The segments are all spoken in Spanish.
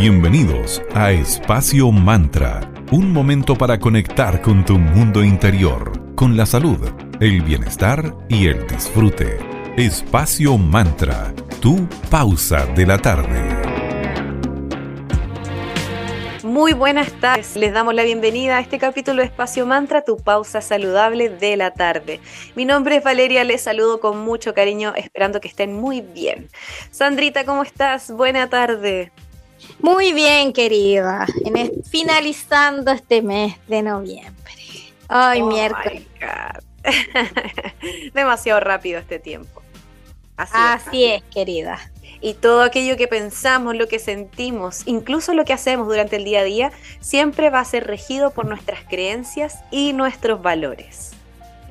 Bienvenidos a Espacio Mantra, un momento para conectar con tu mundo interior, con la salud, el bienestar y el disfrute. Espacio Mantra, tu pausa de la tarde. Muy buenas tardes, les damos la bienvenida a este capítulo de Espacio Mantra, tu pausa saludable de la tarde. Mi nombre es Valeria, les saludo con mucho cariño, esperando que estén muy bien. Sandrita, ¿cómo estás? Buena tarde. Muy bien, querida. finalizando este mes de noviembre. Ay, oh miércoles. Demasiado rápido este tiempo. Así, es, querida. Y todo aquello que pensamos, lo que sentimos, incluso lo que hacemos durante el día a día, siempre va a ser regido por nuestras creencias y nuestros valores.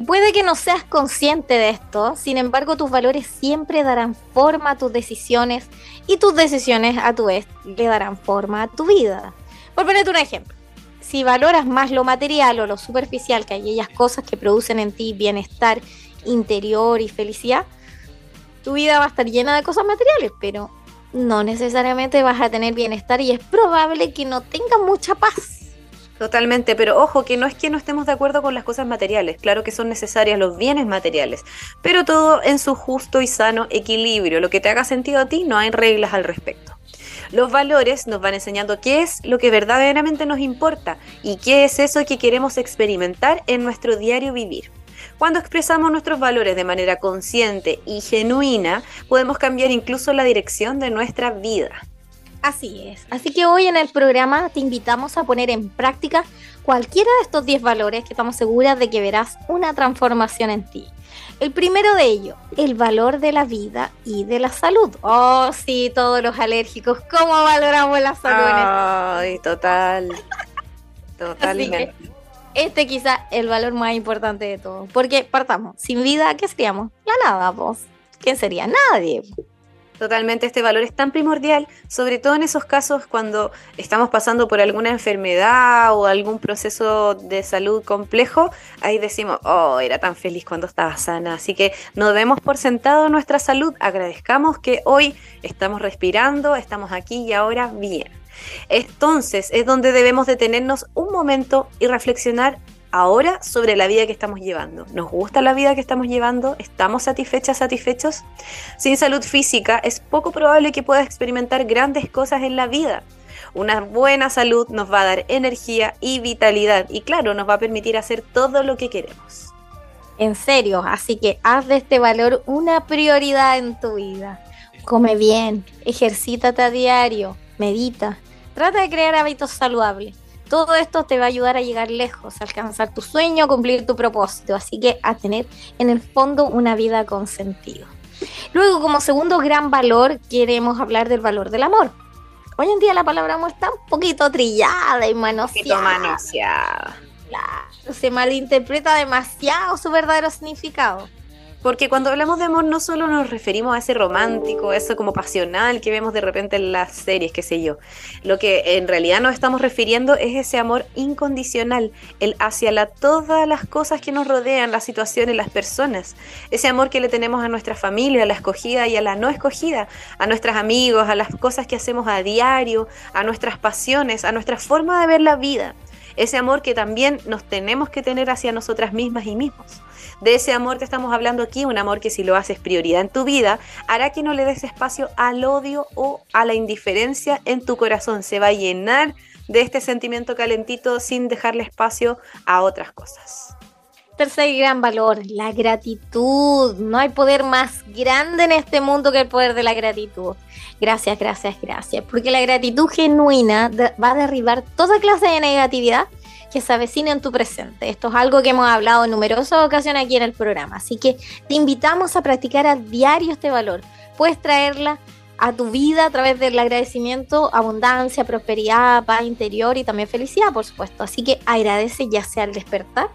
Puede que no seas consciente de esto, sin embargo tus valores siempre darán forma a tus decisiones y tus decisiones a tu vez le darán forma a tu vida. Por ponerte un ejemplo, si valoras más lo material o lo superficial que aquellas cosas que producen en ti bienestar interior y felicidad, tu vida va a estar llena de cosas materiales, pero no necesariamente vas a tener bienestar y es probable que no tengas mucha paz. Totalmente, pero ojo que no es que no estemos de acuerdo con las cosas materiales, claro que son necesarias los bienes materiales, pero todo en su justo y sano equilibrio, lo que te haga sentido a ti, no hay reglas al respecto. Los valores nos van enseñando qué es lo que verdaderamente nos importa y qué es eso que queremos experimentar en nuestro diario vivir. Cuando expresamos nuestros valores de manera consciente y genuina, podemos cambiar incluso la dirección de nuestra vida. Así es. Así que hoy en el programa te invitamos a poner en práctica cualquiera de estos 10 valores que estamos seguras de que verás una transformación en ti. El primero de ellos, el valor de la vida y de la salud. Oh, sí, todos los alérgicos, ¿cómo valoramos la salud? Ay, total. Totalmente. Este quizá el valor más importante de todo. Porque partamos, sin vida, ¿qué seríamos? La nada, vos. ¿Quién sería? Nadie. Totalmente, este valor es tan primordial, sobre todo en esos casos cuando estamos pasando por alguna enfermedad o algún proceso de salud complejo, ahí decimos, oh, era tan feliz cuando estaba sana, así que no demos por sentado nuestra salud, agradezcamos que hoy estamos respirando, estamos aquí y ahora bien. Entonces es donde debemos detenernos un momento y reflexionar ahora sobre la vida que estamos llevando. ¿Nos gusta la vida que estamos llevando? ¿Estamos satisfechas, satisfechos? Sin salud física es poco probable que puedas experimentar grandes cosas en la vida. Una buena salud nos va a dar energía y vitalidad y claro, nos va a permitir hacer todo lo que queremos. En serio, así que haz de este valor una prioridad en tu vida. Come bien, ejercítate a diario, medita, trata de crear hábitos saludables todo esto te va a ayudar a llegar lejos, a alcanzar tu sueño, a cumplir tu propósito. Así que a tener en el fondo una vida con sentido. Luego, como segundo gran valor, queremos hablar del valor del amor. Hoy en día la palabra amor está un poquito trillada y manoseada. manoseada. se malinterpreta demasiado su verdadero significado. Porque cuando hablamos de amor no solo nos referimos a ese romántico, eso como pasional que vemos de repente en las series, qué sé yo. Lo que en realidad nos estamos refiriendo es ese amor incondicional, el hacia la, todas las cosas que nos rodean, las situaciones, las personas. Ese amor que le tenemos a nuestra familia, a la escogida y a la no escogida, a nuestros amigos, a las cosas que hacemos a diario, a nuestras pasiones, a nuestra forma de ver la vida. Ese amor que también nos tenemos que tener hacia nosotras mismas y mismos. De ese amor que estamos hablando aquí, un amor que si lo haces prioridad en tu vida, hará que no le des espacio al odio o a la indiferencia en tu corazón. Se va a llenar de este sentimiento calentito sin dejarle espacio a otras cosas. Tercer gran valor, la gratitud. No hay poder más grande en este mundo que el poder de la gratitud. Gracias, gracias, gracias. Porque la gratitud genuina va a derribar toda clase de negatividad que se avecina en tu presente. Esto es algo que hemos hablado en numerosas ocasiones aquí en el programa, así que te invitamos a practicar a diario este valor. Puedes traerla a tu vida a través del agradecimiento, abundancia, prosperidad, paz interior y también felicidad, por supuesto. Así que agradece ya sea al despertar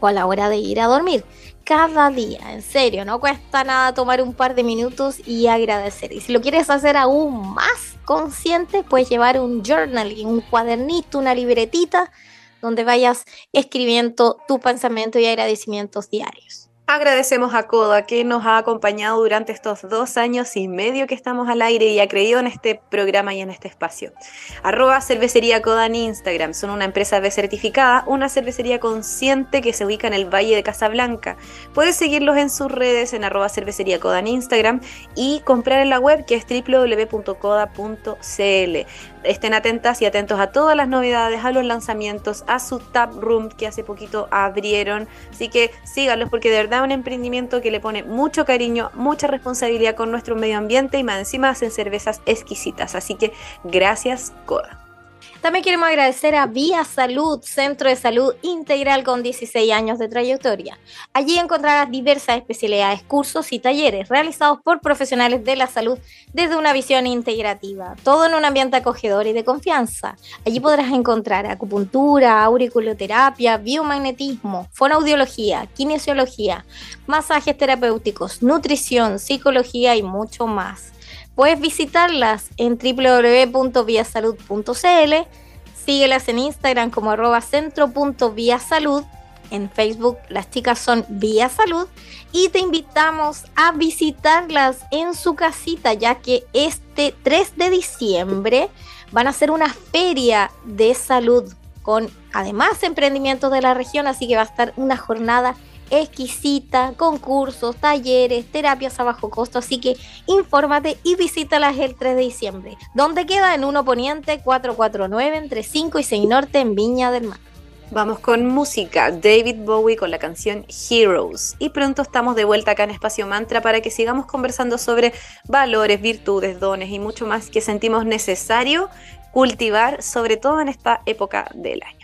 o a la hora de ir a dormir. Cada día, en serio, no cuesta nada tomar un par de minutos y agradecer. Y si lo quieres hacer aún más consciente, puedes llevar un journal, un cuadernito, una libretita donde vayas escribiendo tu pensamiento y agradecimientos diarios. Agradecemos a Coda que nos ha acompañado durante estos dos años y medio que estamos al aire y ha creído en este programa y en este espacio. Arroba Cervecería Coda en Instagram. Son una empresa B certificada, una cervecería consciente que se ubica en el Valle de Casablanca. Puedes seguirlos en sus redes en arroba Cervecería Coda en Instagram y comprar en la web que es www.coda.cl estén atentas y atentos a todas las novedades, a los lanzamientos, a su tap room que hace poquito abrieron. Así que síganlos porque de verdad es un emprendimiento que le pone mucho cariño, mucha responsabilidad con nuestro medio ambiente y más encima hacen cervezas exquisitas. Así que gracias, Coda. También queremos agradecer a Vía Salud, Centro de Salud Integral con 16 años de trayectoria. Allí encontrarás diversas especialidades, cursos y talleres realizados por profesionales de la salud desde una visión integrativa, todo en un ambiente acogedor y de confianza. Allí podrás encontrar acupuntura, auriculoterapia, biomagnetismo, fonoaudiología, kinesiología, masajes terapéuticos, nutrición, psicología y mucho más. Puedes visitarlas en www.viasalud.cl, síguelas en Instagram como arroba centro.viasalud, en Facebook las chicas son Vía Salud y te invitamos a visitarlas en su casita ya que este 3 de diciembre van a hacer una feria de salud con además emprendimientos de la región, así que va a estar una jornada exquisita, concursos, talleres, terapias a bajo costo, así que infórmate y visítalas el 3 de diciembre, donde queda en 1 Poniente 449 entre 5 y 6 Norte en Viña del Mar. Vamos con música, David Bowie con la canción Heroes. Y pronto estamos de vuelta acá en Espacio Mantra para que sigamos conversando sobre valores, virtudes, dones y mucho más que sentimos necesario cultivar, sobre todo en esta época del año.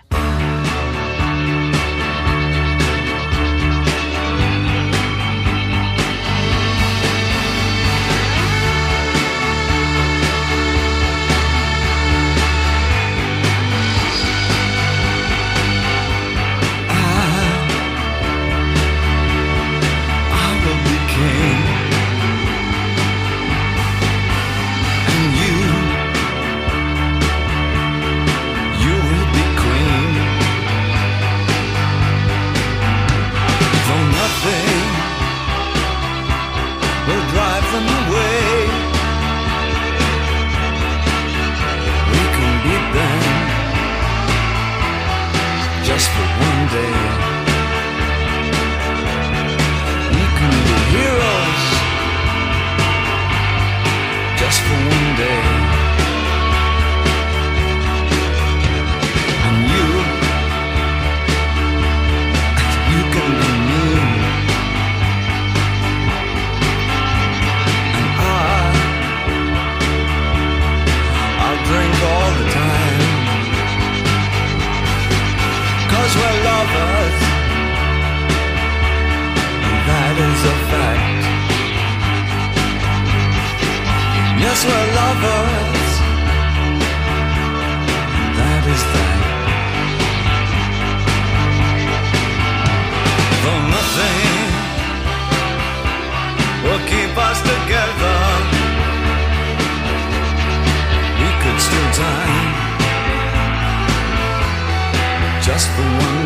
Lovers, and That is a fact. Yes, we're lovers. and That is that. For nothing will keep us together, we could still die just for one.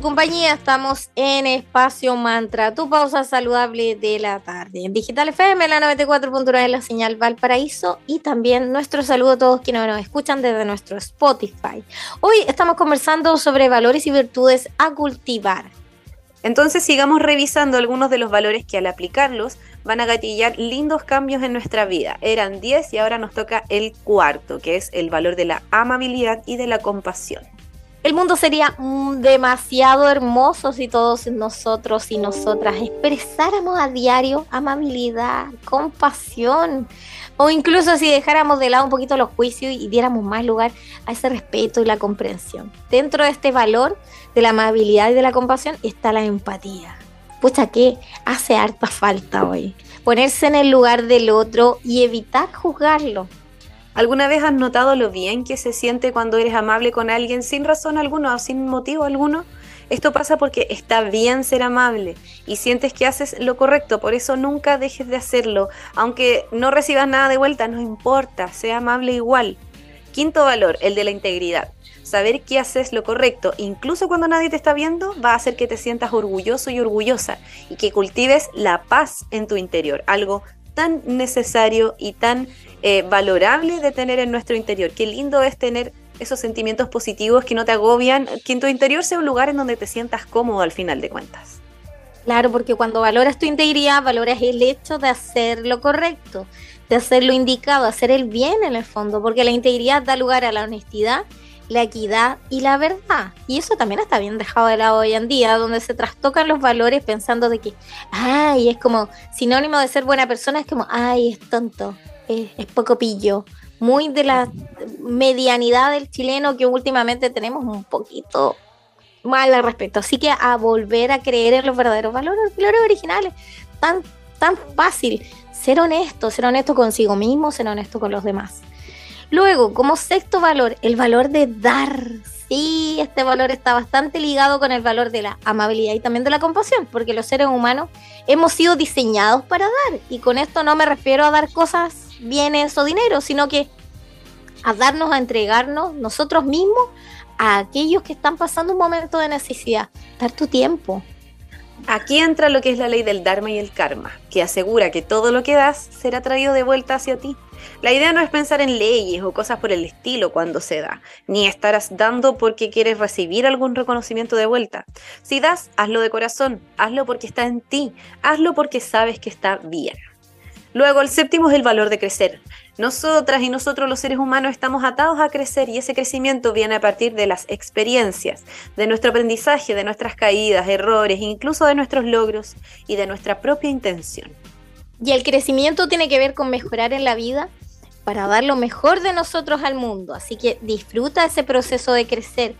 Compañía. Estamos en Espacio Mantra, tu pausa saludable de la tarde. En Digital FM, la 94.9 de la señal Valparaíso. Y también nuestro saludo a todos quienes nos escuchan desde nuestro Spotify. Hoy estamos conversando sobre valores y virtudes a cultivar. Entonces sigamos revisando algunos de los valores que al aplicarlos van a gatillar lindos cambios en nuestra vida. Eran 10 y ahora nos toca el cuarto, que es el valor de la amabilidad y de la compasión. El mundo sería demasiado hermoso si todos nosotros y nosotras expresáramos a diario amabilidad, compasión, o incluso si dejáramos de lado un poquito los juicios y diéramos más lugar a ese respeto y la comprensión. Dentro de este valor de la amabilidad y de la compasión está la empatía. Pucha, que hace harta falta hoy. Ponerse en el lugar del otro y evitar juzgarlo ¿Alguna vez has notado lo bien que se siente cuando eres amable con alguien sin razón alguna o sin motivo alguno? Esto pasa porque está bien ser amable y sientes que haces lo correcto, por eso nunca dejes de hacerlo. Aunque no recibas nada de vuelta, no importa, sea amable igual. Quinto valor, el de la integridad. Saber que haces lo correcto, incluso cuando nadie te está viendo, va a hacer que te sientas orgulloso y orgullosa y que cultives la paz en tu interior, algo tan necesario y tan eh, valorable de tener en nuestro interior. Qué lindo es tener esos sentimientos positivos que no te agobian, que en tu interior sea un lugar en donde te sientas cómodo al final de cuentas. Claro, porque cuando valoras tu integridad, valoras el hecho de hacer lo correcto, de hacer lo indicado, hacer el bien en el fondo, porque la integridad da lugar a la honestidad la equidad y la verdad. Y eso también está bien dejado de lado hoy en día, donde se trastocan los valores pensando de que, ay, es como sinónimo de ser buena persona, es como, ay, es tonto, es, poco pillo. Muy de la medianidad del chileno que últimamente tenemos un poquito mal al respecto. Así que a volver a creer en los verdaderos valores, valores originales. Tan, tan fácil. Ser honesto, ser honesto consigo mismo, ser honesto con los demás. Luego, como sexto valor, el valor de dar. Sí, este valor está bastante ligado con el valor de la amabilidad y también de la compasión, porque los seres humanos hemos sido diseñados para dar. Y con esto no me refiero a dar cosas, bienes o dinero, sino que a darnos, a entregarnos nosotros mismos a aquellos que están pasando un momento de necesidad. Dar tu tiempo, Aquí entra lo que es la ley del Dharma y el Karma, que asegura que todo lo que das será traído de vuelta hacia ti. La idea no es pensar en leyes o cosas por el estilo cuando se da, ni estarás dando porque quieres recibir algún reconocimiento de vuelta. Si das, hazlo de corazón, hazlo porque está en ti, hazlo porque sabes que está bien. Luego, el séptimo es el valor de crecer. Nosotras y nosotros los seres humanos estamos atados a crecer y ese crecimiento viene a partir de las experiencias, de nuestro aprendizaje, de nuestras caídas, errores, incluso de nuestros logros y de nuestra propia intención. Y el crecimiento tiene que ver con mejorar en la vida para dar lo mejor de nosotros al mundo. Así que disfruta ese proceso de crecer.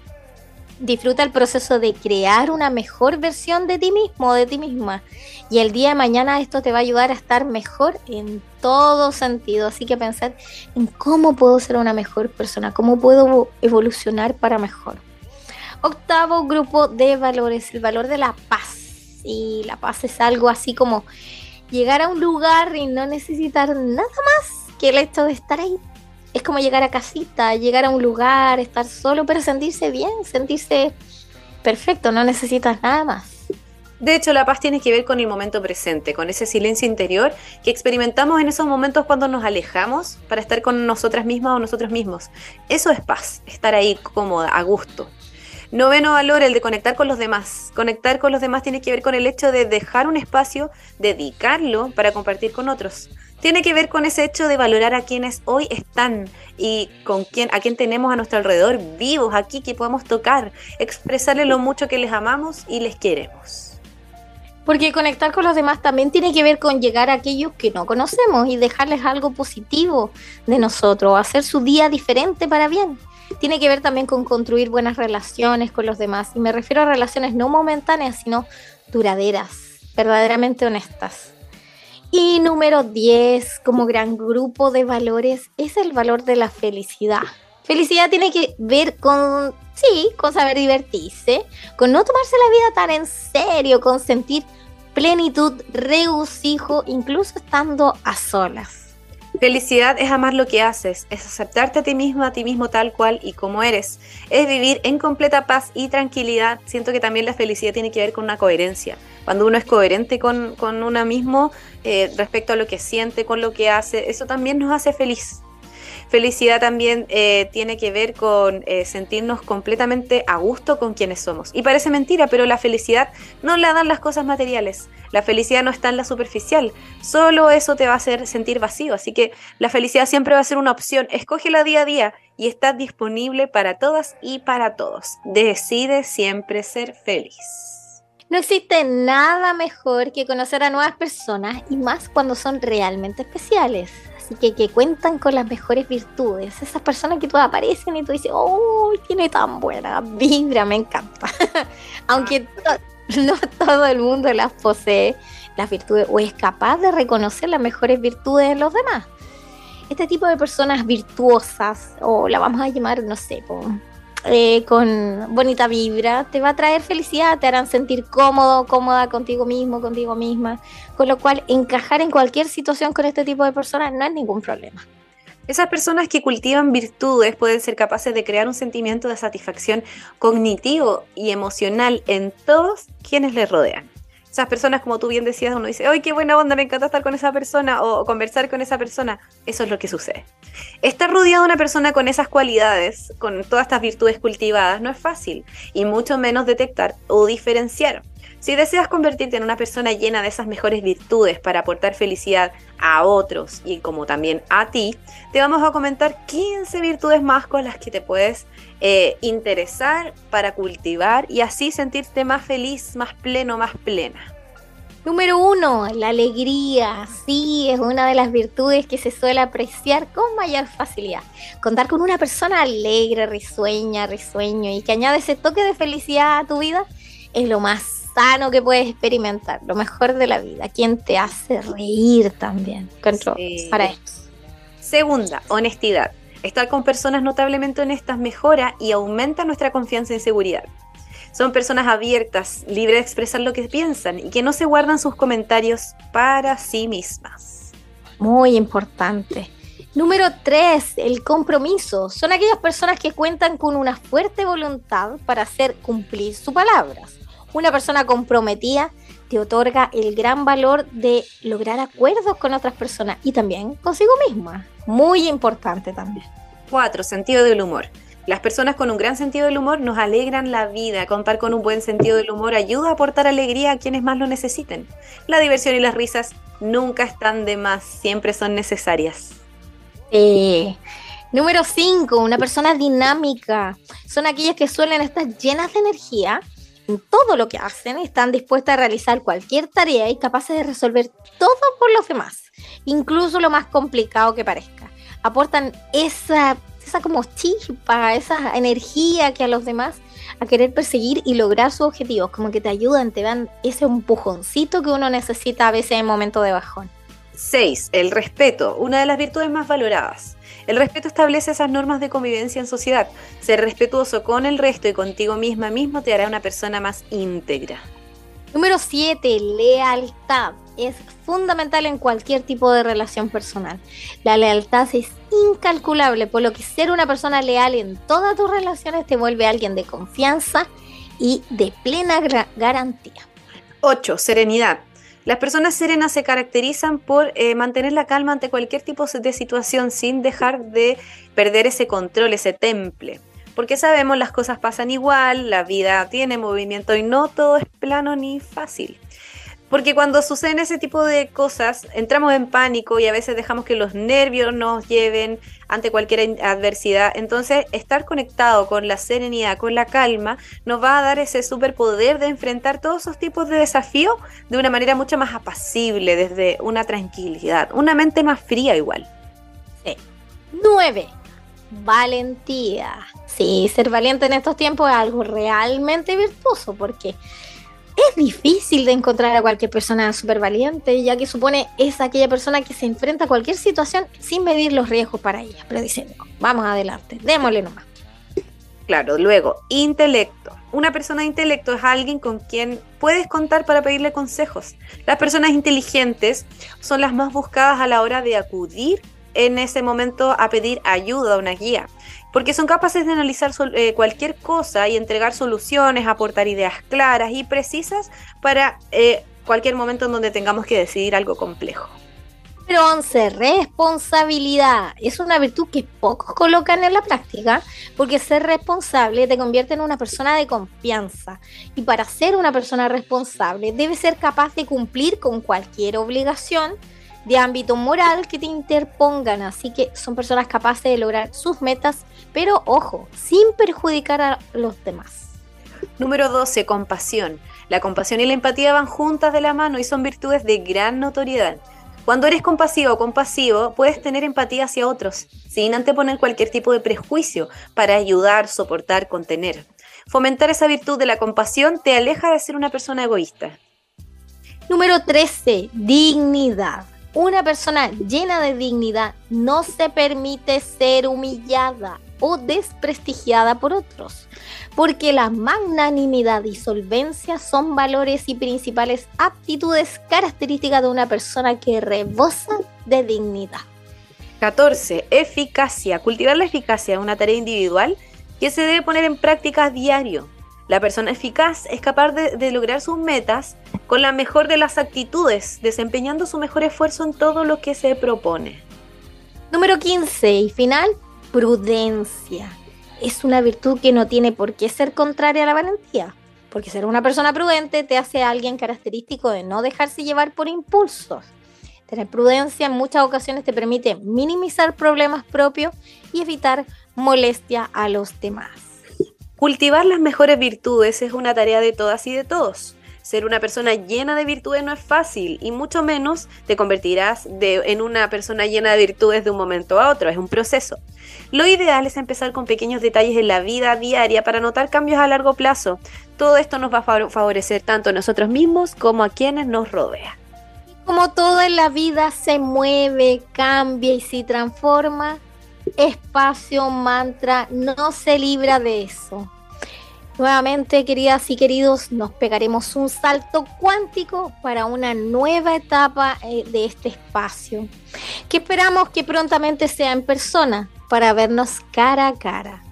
Disfruta el proceso de crear una mejor versión de ti mismo de ti misma. Y el día de mañana esto te va a ayudar a estar mejor en todo sentido. Así que pensar en cómo puedo ser una mejor persona, cómo puedo evolucionar para mejor. Octavo grupo de valores, el valor de la paz. Y la paz es algo así como llegar a un lugar y no necesitar nada más que el hecho de estar ahí. Es como llegar a casita, llegar a un lugar, estar solo, pero sentirse bien, sentirse perfecto, no necesitas nada más. De hecho, la paz tiene que ver con el momento presente, con ese silencio interior que experimentamos en esos momentos cuando nos alejamos para estar con nosotras mismas o nosotros mismos. Eso es paz, estar ahí cómoda, a gusto. Noveno valor, el de conectar con los demás. Conectar con los demás tiene que ver con el hecho de dejar un espacio, dedicarlo para compartir con otros. Tiene que ver con ese hecho de valorar a quienes hoy están y con quién, a quien tenemos a nuestro alrededor vivos aquí que podemos tocar, expresarles lo mucho que les amamos y les queremos. Porque conectar con los demás también tiene que ver con llegar a aquellos que no conocemos y dejarles algo positivo de nosotros, hacer su día diferente para bien tiene que ver también con construir buenas relaciones con los demás. Y me refiero a relaciones no momentáneas, sino duraderas, verdaderamente honestas. Y número 10, como gran grupo de valores, es el valor de la felicidad. Felicidad tiene que ver con, sí, con saber divertirse, con no tomarse la vida tan en serio, con sentir plenitud, regocijo, incluso estando a solas. Felicidad es amar lo que haces, es aceptarte a ti mismo, a ti mismo tal cual y como eres. Es vivir en completa paz y tranquilidad. Siento que también la felicidad tiene que ver con una coherencia. Cuando uno es coherente con, con uno mismo eh, respecto a lo que siente, con lo que hace, eso también nos hace feliz. Felicidad también eh, tiene que ver con eh, sentirnos completamente a gusto con quienes somos. Y parece mentira, pero la felicidad no la dan las cosas materiales. La felicidad no está en la superficial. Solo eso te va a hacer sentir vacío. Así que la felicidad siempre va a ser una opción. Escógela día a día y está disponible para todas y para todos. Decide siempre ser feliz. No existe nada mejor que conocer a nuevas personas y más cuando son realmente especiales que, que cuentan con las mejores virtudes. Esas personas que tú aparecen y tú dices, oh, tiene tan buena vibra, me encanta. Aunque no todo el mundo las posee, las virtudes, o es capaz de reconocer las mejores virtudes en los demás. Este tipo de personas virtuosas, o la vamos a llamar, no sé, eh, con bonita vibra, te va a traer felicidad, te harán sentir cómodo, cómoda contigo mismo, contigo misma, con lo cual encajar en cualquier situación con este tipo de personas no es ningún problema. Esas personas que cultivan virtudes pueden ser capaces de crear un sentimiento de satisfacción cognitivo y emocional en todos quienes les rodean esas personas, como tú bien decías, uno dice, ¡ay, qué buena onda! Me encanta estar con esa persona o conversar con esa persona. Eso es lo que sucede. Estar rodeado de una persona con esas cualidades, con todas estas virtudes cultivadas, no es fácil y mucho menos detectar o diferenciar. Si deseas convertirte en una persona llena de esas mejores virtudes para aportar felicidad a otros y como también a ti, te vamos a comentar 15 virtudes más con las que te puedes eh, interesar para cultivar y así sentirte más feliz, más pleno, más plena. Número uno, la alegría. Sí, es una de las virtudes que se suele apreciar con mayor facilidad. Contar con una persona alegre, risueña, risueño y que añade ese toque de felicidad a tu vida es lo más sano que puedes experimentar, lo mejor de la vida, quien te hace reír también. Para esto. Segunda, honestidad. Estar con personas notablemente honestas mejora y aumenta nuestra confianza y seguridad. Son personas abiertas, libres de expresar lo que piensan y que no se guardan sus comentarios para sí mismas. Muy importante. Número 3, el compromiso. Son aquellas personas que cuentan con una fuerte voluntad para hacer cumplir sus palabras. Una persona comprometida te otorga el gran valor de lograr acuerdos con otras personas y también consigo misma. Muy importante también. 4. Sentido del humor. Las personas con un gran sentido del humor nos alegran la vida. Contar con un buen sentido del humor ayuda a aportar alegría a quienes más lo necesiten. La diversión y las risas nunca están de más, siempre son necesarias. Número 5. Una persona dinámica. Son aquellas que suelen estar llenas de energía todo lo que hacen, están dispuestas a realizar cualquier tarea y capaces de resolver todo por los demás, incluso lo más complicado que parezca. Aportan esa, esa como chispa, esa energía que a los demás a querer perseguir y lograr sus objetivos, como que te ayudan, te dan ese empujoncito que uno necesita a veces en momentos de bajón. 6. El respeto, una de las virtudes más valoradas. El respeto establece esas normas de convivencia en sociedad. Ser respetuoso con el resto y contigo misma mismo te hará una persona más íntegra. Número 7. Lealtad. Es fundamental en cualquier tipo de relación personal. La lealtad es incalculable, por lo que ser una persona leal en todas tus relaciones te vuelve alguien de confianza y de plena garantía. 8. Serenidad. Las personas serenas se caracterizan por eh, mantener la calma ante cualquier tipo de situación sin dejar de perder ese control, ese temple. Porque sabemos las cosas pasan igual, la vida tiene movimiento y no todo es plano ni fácil. Porque cuando suceden ese tipo de cosas, entramos en pánico y a veces dejamos que los nervios nos lleven ante cualquier adversidad. Entonces, estar conectado con la serenidad, con la calma, nos va a dar ese superpoder de enfrentar todos esos tipos de desafíos de una manera mucho más apacible, desde una tranquilidad, una mente más fría igual. Sí. 9. Valentía. Sí, ser valiente en estos tiempos es algo realmente virtuoso porque es difícil de encontrar a cualquier persona súper valiente, ya que supone es aquella persona que se enfrenta a cualquier situación sin medir los riesgos para ella, pero dice, vamos adelante, démosle nomás. Claro, luego, intelecto. Una persona de intelecto es alguien con quien puedes contar para pedirle consejos. Las personas inteligentes son las más buscadas a la hora de acudir en ese momento a pedir ayuda una guía, porque son capaces de analizar eh, cualquier cosa y entregar soluciones, aportar ideas claras y precisas para eh, cualquier momento en donde tengamos que decidir algo complejo. Número 11, responsabilidad. Es una virtud que pocos colocan en la práctica porque ser responsable te convierte en una persona de confianza. Y para ser una persona responsable debes ser capaz de cumplir con cualquier obligación de ámbito moral que te interpongan. Así que son personas capaces de lograr sus metas, pero ojo, sin perjudicar a los demás. Número 12, compasión. La compasión y la empatía van juntas de la mano y son virtudes de gran notoriedad. Cuando eres compasivo o compasivo, puedes tener empatía hacia otros, sin anteponer cualquier tipo de prejuicio, para ayudar, soportar, contener. Fomentar esa virtud de la compasión te aleja de ser una persona egoísta. Número 13. Dignidad. Una persona llena de dignidad no se permite ser humillada o desprestigiada por otros porque la magnanimidad y solvencia son valores y principales aptitudes características de una persona que rebosa de dignidad. 14. Eficacia. Cultivar la eficacia es una tarea individual que se debe poner en práctica diario. La persona eficaz es capaz de, lograr sus metas con la mejor de las actitudes, desempeñando su mejor esfuerzo en todo lo que se propone. Número 15 y final, prudencia es una virtud que no tiene por qué ser contraria a la valentía, porque ser una persona prudente te hace alguien característico de no dejarse llevar por impulsos. Tener prudencia en muchas ocasiones te permite minimizar problemas propios y evitar molestia a los demás. Cultivar las mejores virtudes es una tarea de todas y de todos. Ser una persona llena de virtudes no es fácil y mucho menos te convertirás en una persona llena de virtudes de un momento a otro, es un proceso. Lo ideal es empezar con pequeños detalles en la vida diaria para notar cambios a largo plazo. Todo esto nos va a favorecer tanto a nosotros mismos como a quienes nos rodean. Como todo en la vida se mueve, cambia y se transforma, espacio mantra no se libra de eso. Nuevamente, queridas y queridos, nos pegaremos un salto cuántico para una nueva etapa eh, de este espacio, que esperamos que prontamente sea en persona para vernos cara a cara.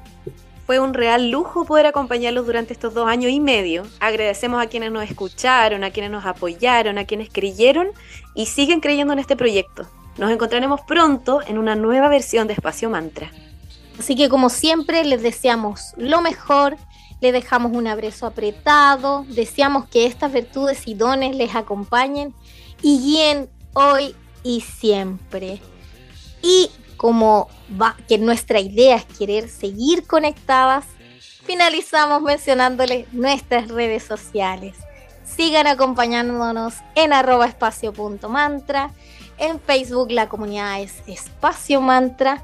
Fue un real lujo poder acompañarlos durante estos dos años y medio. Agradecemos a quienes nos escucharon, a quienes nos apoyaron, a quienes creyeron y siguen creyendo en este proyecto. Nos encontraremos pronto en una nueva versión de Espacio Mantra. Así que como siempre les deseamos lo mejor le dejamos un abrazo apretado, deseamos que estas virtudes y dones les acompañen y guíen hoy y siempre. Y como va, que nuestra idea es querer seguir conectadas, finalizamos mencionándoles nuestras redes sociales. Sigan acompañándonos en arroba espacio.mantra. En Facebook la comunidad es Espacio Mantra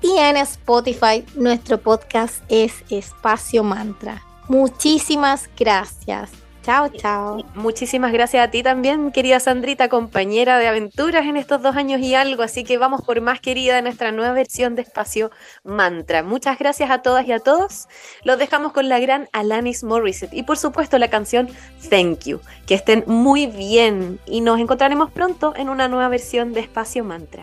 y en Spotify nuestro podcast es Espacio Mantra. Muchísimas gracias. Chao, chao. Muchísimas gracias a ti también, querida Sandrita, compañera de aventuras en estos dos años y algo. Así que vamos por más querida nuestra nueva versión de Espacio Mantra. Muchas gracias a todas y a todos. Los dejamos con la gran Alanis Morissette y por supuesto la canción Thank You. Que estén muy bien y nos encontraremos pronto en una nueva versión de Espacio Mantra.